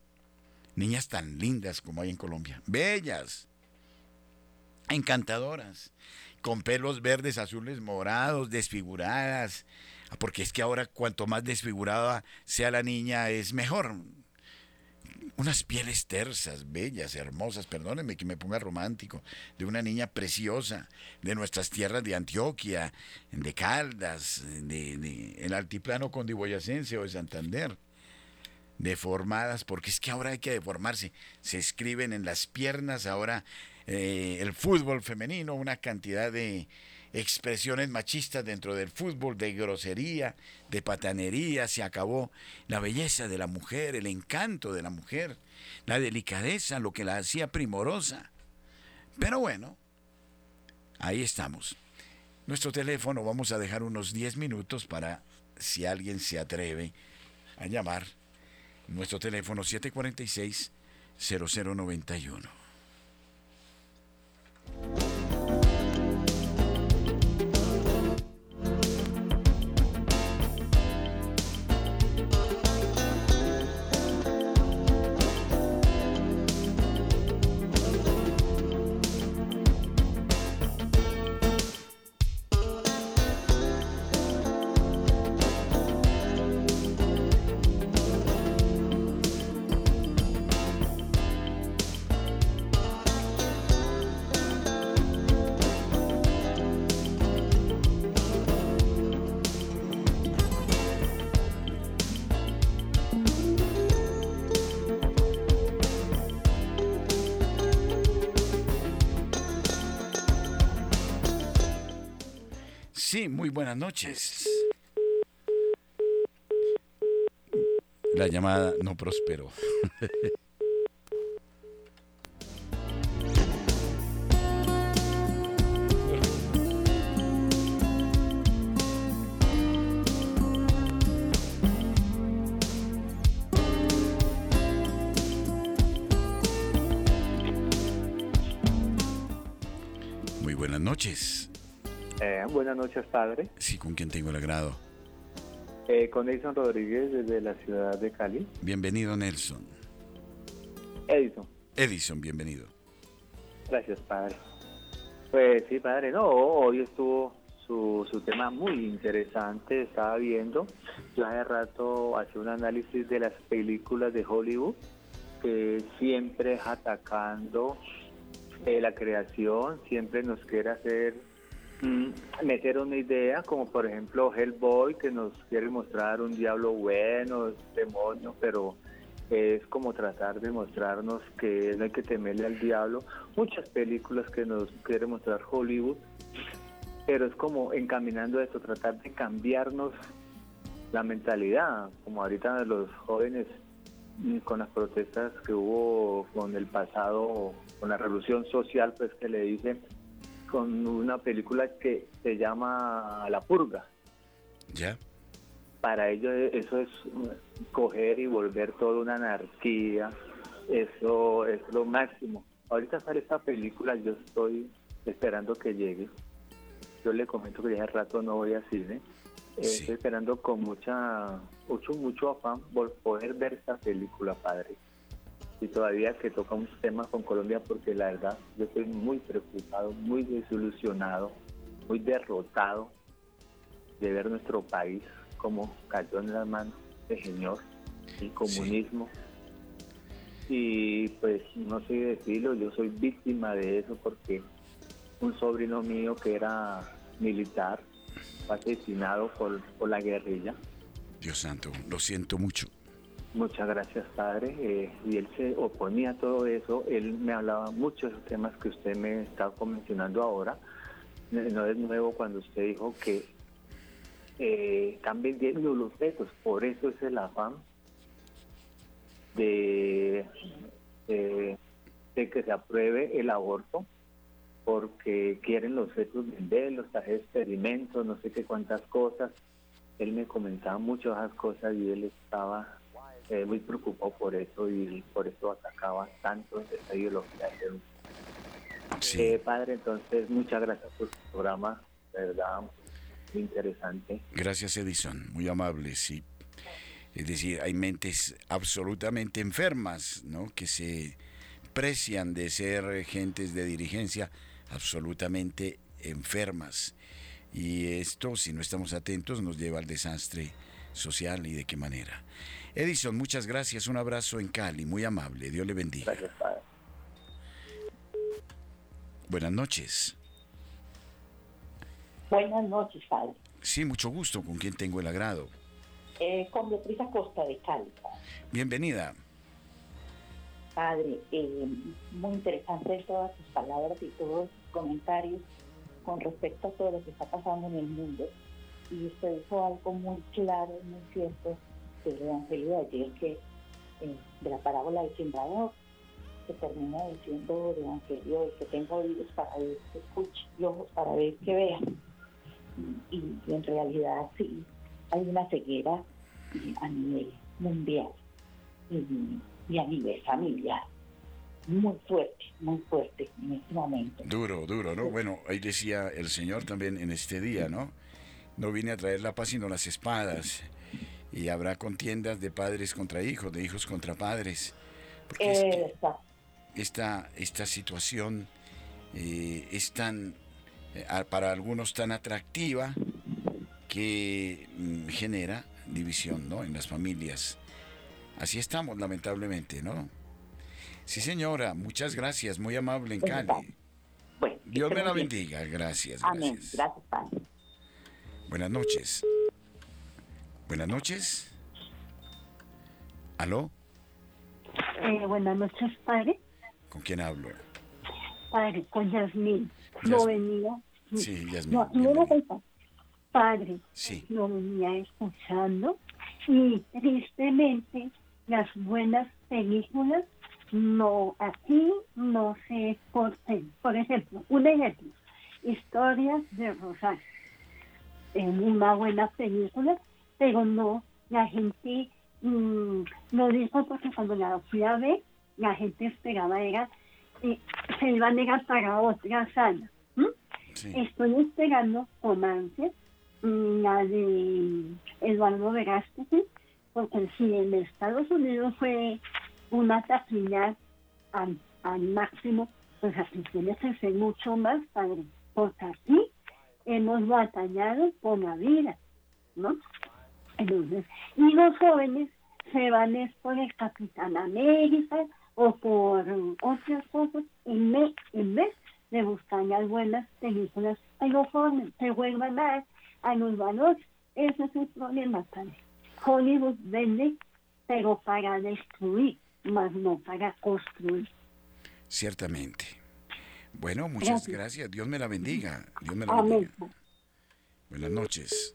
niñas tan lindas como hay en Colombia, bellas, encantadoras, con pelos verdes, azules, morados, desfiguradas, porque es que ahora cuanto más desfigurada sea la niña es mejor. Unas pieles tersas, bellas, hermosas, perdónenme que me ponga romántico, de una niña preciosa, de nuestras tierras de Antioquia, de Caldas, de, el altiplano condiboyacense o de Santander deformadas, porque es que ahora hay que deformarse. Se escriben en las piernas ahora eh, el fútbol femenino, una cantidad de expresiones machistas dentro del fútbol, de grosería, de patanería, se acabó la belleza de la mujer, el encanto de la mujer, la delicadeza, lo que la hacía primorosa. Pero bueno, ahí estamos. Nuestro teléfono vamos a dejar unos 10 minutos para si alguien se atreve a llamar nuestro teléfono 746-0091. Sí, muy buenas noches. La llamada no prosperó. buenas noches, padre. Sí, ¿con quién tengo el agrado? Eh, con Edison Rodríguez desde la ciudad de Cali. Bienvenido, Nelson. Edison. Edison, bienvenido. Gracias, padre. Pues sí, padre, no, hoy estuvo su, su tema muy interesante, estaba viendo. Yo hace rato hacía un análisis de las películas de Hollywood que siempre atacando eh, la creación, siempre nos quiere hacer meter una idea, como por ejemplo Hellboy, que nos quiere mostrar un diablo bueno, demonio, pero es como tratar de mostrarnos que no hay que temerle al diablo. Muchas películas que nos quiere mostrar Hollywood, pero es como encaminando esto, tratar de cambiarnos la mentalidad, como ahorita los jóvenes mm, con las protestas que hubo con el pasado, con la revolución social, pues que le dicen con una película que se llama La Purga. ¿Ya? Para ellos eso es coger y volver toda una anarquía, eso es lo máximo. Ahorita sale esta película, yo estoy esperando que llegue. Yo le comento que ya hace rato no voy a cine. Estoy esperando con mucha, mucho, mucho afán por poder ver esta película, padre y todavía que tocamos temas con Colombia porque la verdad yo estoy muy preocupado, muy desilusionado, muy derrotado de ver nuestro país como cayó en las manos del Señor, el comunismo. y pues no sé decirlo, yo soy víctima de eso porque un sobrino mío que era militar fue asesinado por, por la guerrilla. Dios santo, lo siento mucho. Muchas gracias, padre. Eh, y él se oponía a todo eso. Él me hablaba mucho de esos temas que usted me está mencionando ahora. No es nuevo cuando usted dijo que eh, están vendiendo los fetos. Por eso es el afán de, que se apruebe el aborto, porque quieren los fetos venderlos, hacer experimentos, no sé qué cuántas cosas. Él me comentaba mucho esas cosas y él estaba eh, muy preocupado por eso y por eso atacaba tanto esa ideología. Eh, padre, entonces muchas gracias por su programa, de verdad, muy interesante. Gracias Edison, muy amable, sí. Es decir, hay mentes absolutamente enfermas, ¿no? Que se precian de ser gentes de dirigencia absolutamente enfermas. Y esto, si no estamos atentos, nos lleva al desastre social y de qué manera. Edison, muchas gracias. Un abrazo en Cali, muy amable. Dios le bendiga. Gracias, padre. Buenas noches. Buenas noches, padre. Sí, mucho gusto. ¿Con quién tengo el agrado? Eh, con Beatriz Costa de Cali. Bienvenida. Padre, eh, muy interesante todas sus palabras y todos sus comentarios con respecto a todo lo que está pasando en el mundo. Y usted dijo algo muy claro, muy cierto, del Evangelio de ayer, que eh, de la parábola del sembrador, que termina diciendo el Evangelio que tenga oídos para ver que escuche y ojos para ver que vea. Y, en realidad sí, hay una ceguera a nivel mundial y, a nivel familiar muy fuerte, muy fuerte en este momento. Duro, duro, ¿no? Bueno, ahí decía el Señor también en este día, ¿no? No vine a traer la paz sino las espadas y habrá contiendas de padres contra hijos, de hijos contra padres. Porque esta, esta situación eh, es tan, eh, para algunos tan atractiva que mm, genera división ¿no? en las familias. Así estamos, lamentablemente, ¿no? Sí, señora, muchas gracias, muy amable en Cali. Dios me la bendiga, gracias. Amén, gracias, gracias Padre. Buenas noches. Buenas noches. ¿Aló? Eh, buenas noches, padre. ¿Con quién hablo? Padre, con Yasmín. No venía. Sí, Yasmín. No, no Padre, sí. lo venía escuchando y tristemente las buenas películas no aquí no se exporten. Por ejemplo, un ejemplo, historias de Rosario. En una buena película pero no, la gente mmm, no dijo porque cuando la fui a ver, la gente esperaba era eh, se iba a negar para otra sala. Estoy esperando con antes mm, la de Eduardo Verástegui, porque si en Estados Unidos fue una taquilla al, al máximo, pues aquí tiene que ser mucho más padre, porque aquí hemos batallado por la vida, ¿no? Entonces, y los jóvenes se van por el Capitán América o por otras cosas en vez, en vez de buscar las buenas películas a los jóvenes, se vuelvan a, a los valores. Ese es el problema, padre. Hollywood vende, pero para destruir, más no para construir. Ciertamente. Bueno, muchas gracias. Dios me la bendiga. Dios me la bendiga. Buenas noches.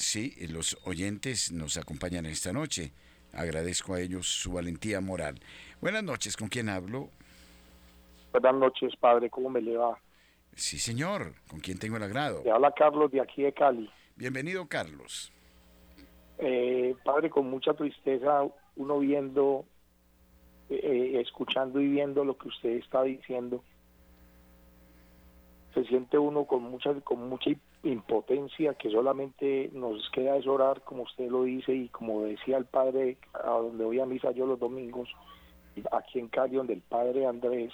Sí, los oyentes nos acompañan esta noche. Agradezco a ellos su valentía moral. Buenas noches, ¿con quién hablo? Buenas noches, padre, ¿cómo me le va? Sí, señor, ¿con quién tengo el agrado? Le habla Carlos de aquí de Cali. Bienvenido, Carlos. Eh, padre, con mucha tristeza, uno viendo, eh, eh, escuchando y viendo lo que usted está diciendo, se siente uno con mucha, con mucha impotencia que solamente nos queda es orar, como usted lo dice, y como decía el padre, a donde voy a misa yo los domingos, aquí en Cali, donde el padre Andrés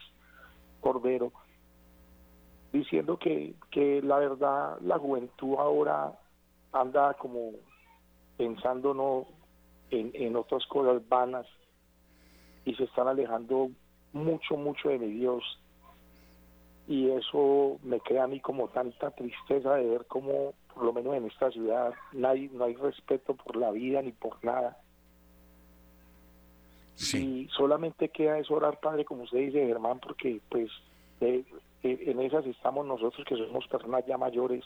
Cordero, diciendo que, que la verdad la juventud ahora anda como pensando no en, en otras cosas vanas y se están alejando mucho, mucho de Dios. Y eso me crea a mí como tanta tristeza de ver cómo, por lo menos en esta ciudad, no hay, no hay respeto por la vida ni por nada. Y solamente queda es orar, Padre, como usted dice, Germán, porque pues en esas estamos nosotros que somos personas ya mayores,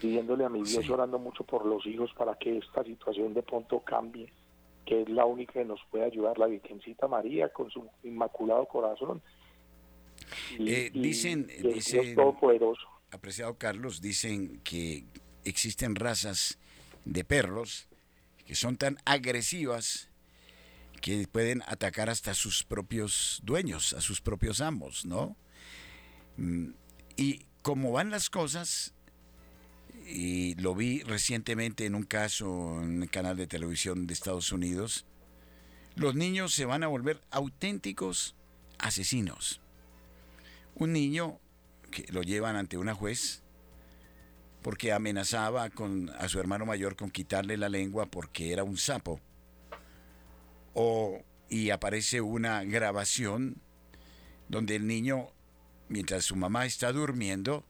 pidiéndole a mi Dios, orando mucho por los hijos para que esta situación de pronto cambie que es la única que nos puede ayudar, la Virgencita María con su inmaculado corazón. Eh, dicen, apreciado Carlos, dicen que existen razas de perros que son tan agresivas que pueden atacar hasta a sus propios dueños, a sus propios amos, ¿no? Mm, y como van las cosas, y lo vi recientemente en un caso en el canal de televisión de Estados Unidos, los niños se van a volver auténticos asesinos. Un niño que lo llevan ante una juez porque amenazaba con, a su hermano mayor con quitarle la lengua porque era un sapo. O, y aparece una grabación donde el niño, mientras su mamá está durmiendo,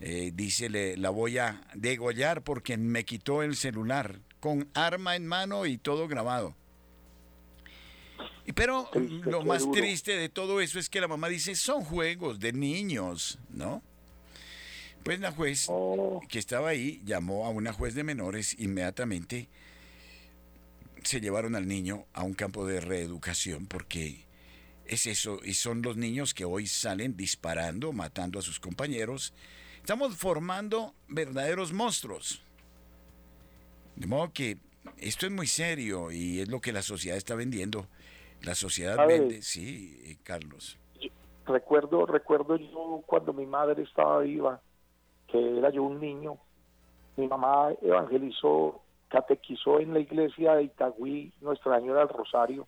eh, dice, le, la voy a degollar porque me quitó el celular, con arma en mano y todo grabado. Pero lo más triste de todo eso es que la mamá dice, son juegos de niños, ¿no? Pues la juez oh. que estaba ahí llamó a una juez de menores inmediatamente. Se llevaron al niño a un campo de reeducación porque es eso, y son los niños que hoy salen disparando, matando a sus compañeros, Estamos formando verdaderos monstruos. De modo que esto es muy serio y es lo que la sociedad está vendiendo. La sociedad vende, sí, eh, Carlos. Recuerdo, recuerdo yo cuando mi madre estaba viva, que era yo un niño, mi mamá evangelizó, catequizó en la iglesia de Itagüí, Nuestra Señora del Rosario,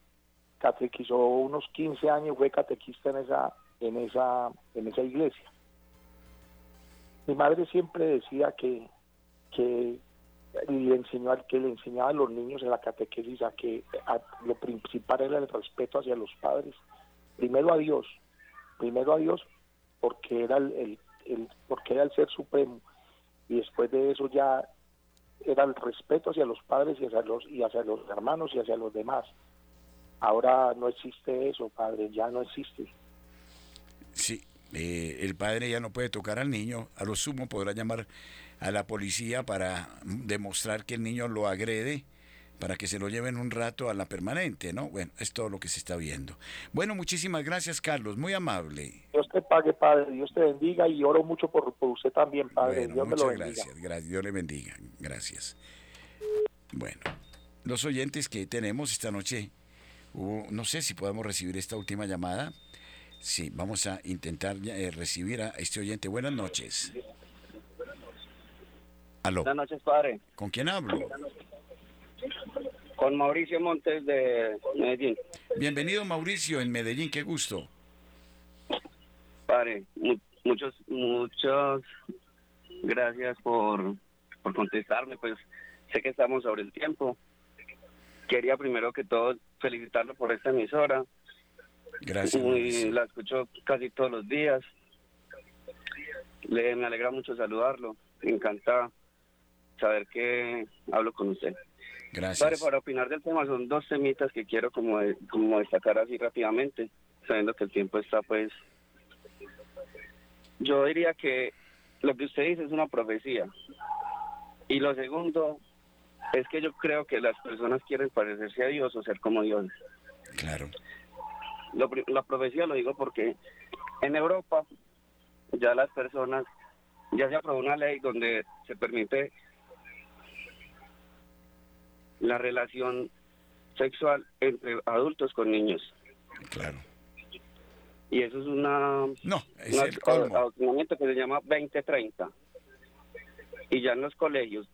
catequizó unos 15 años, fue catequista en esa, en esa, en esa iglesia. Mi madre siempre decía que, que le enseñó que le enseñaba a los niños en la catequesis a que lo principal era el respeto hacia los padres. Primero a Dios primero a Dios porque era el, el, porque era el ser supremo. Y después de eso ya era el respeto hacia los padres y hacia los y hacia los hermanos y hacia los demás. Ahora no existe eso padre ya no existe. Sí eh, el padre ya no puede tocar al niño, a lo sumo podrá llamar a la policía para demostrar que el niño lo agrede, para que se lo lleven un rato a la permanente, ¿no? Bueno, es todo lo que se está viendo. Bueno, muchísimas gracias, Carlos, muy amable. Dios te pague, Padre, Dios te bendiga y oro mucho por, usted también, Padre. Dios me lo bendiga. Gracias, gracias, Dios le bendiga, gracias. Bueno, los oyentes que tenemos esta noche, no sé si podemos recibir esta última llamada. Sí, vamos a intentar eh, recibir a este oyente. Buenas noches. Aló. Buenas noches, padre. ¿Con quién hablo? Con Mauricio Montes de Medellín. Bienvenido, Mauricio, en Medellín. Qué gusto. Padre, muchos, muchas gracias por, por contestarme. Pues sé que estamos sobre el tiempo. Quería primero que todo felicitarlo por esta emisora Gracias. la escucho casi todos los días. Le, me alegra mucho saludarlo. Encanta saber que hablo con usted. Gracias. para opinar del tema, son dos temitas que quiero como, como destacar así rápidamente, sabiendo que el tiempo está pues... Yo diría que lo que usted dice es una profecía. Y lo segundo es que yo creo que las personas quieren parecerse a Dios o ser como Dios. Claro la profecía lo digo porque en Europa ya las personas, ya se aprobó una ley donde se permite la relación sexual entre adultos con niños. Claro. Y eso es una... No, es el que se llama 2030. Y ya en los colegios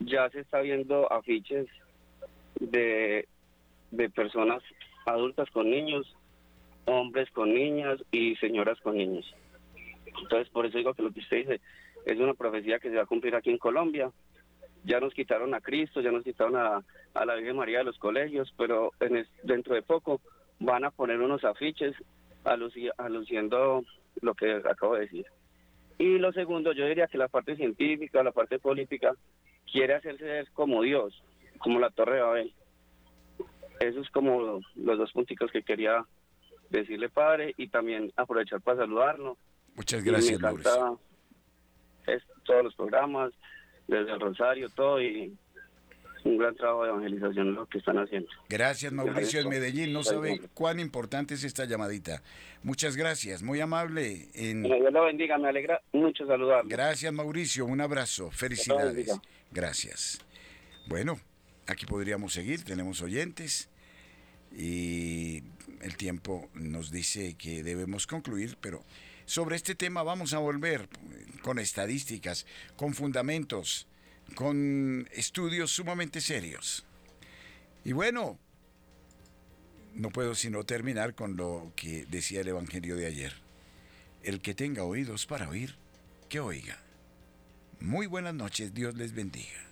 ya se está viendo afiches de, de personas adultas con niños, hombres con niñas y señoras con niños. Entonces, por eso digo que lo que usted dice es una profecía que se va a cumplir aquí en Colombia ya nos quitaron a Cristo, ya nos quitaron a, la Virgen María de los colegios, pero en dentro de poco van a poner unos afiches aluciendo lo que acabo de decir. Y lo segundo, yo diría que la parte científica, la parte política, quiere hacerse como Dios, como la Torre de Babel. Eso es como los dos punticos que quería decirle, padre, y también aprovechar para saludarlo. Muchas gracias, me encanta es, todos los programas, desde el Rosario, todo, y un gran trabajo de evangelización lo que están haciendo. Gracias, Mauricio en Medellín. No sabe cuán importante es esta llamadita. Muchas gracias, muy amable. En... Dios lo bendiga, me alegra mucho saludar. Gracias, Mauricio. Un abrazo. Felicidades. Gracias. Bueno, aquí podríamos seguir, tenemos oyentes y el tiempo nos dice que debemos concluir, pero sobre este tema vamos a volver con estadísticas, con fundamentos con estudios sumamente serios. Y bueno, no puedo sino terminar con lo que decía el Evangelio de ayer. El que tenga oídos para oír, que oiga. Muy buenas noches, Dios les bendiga.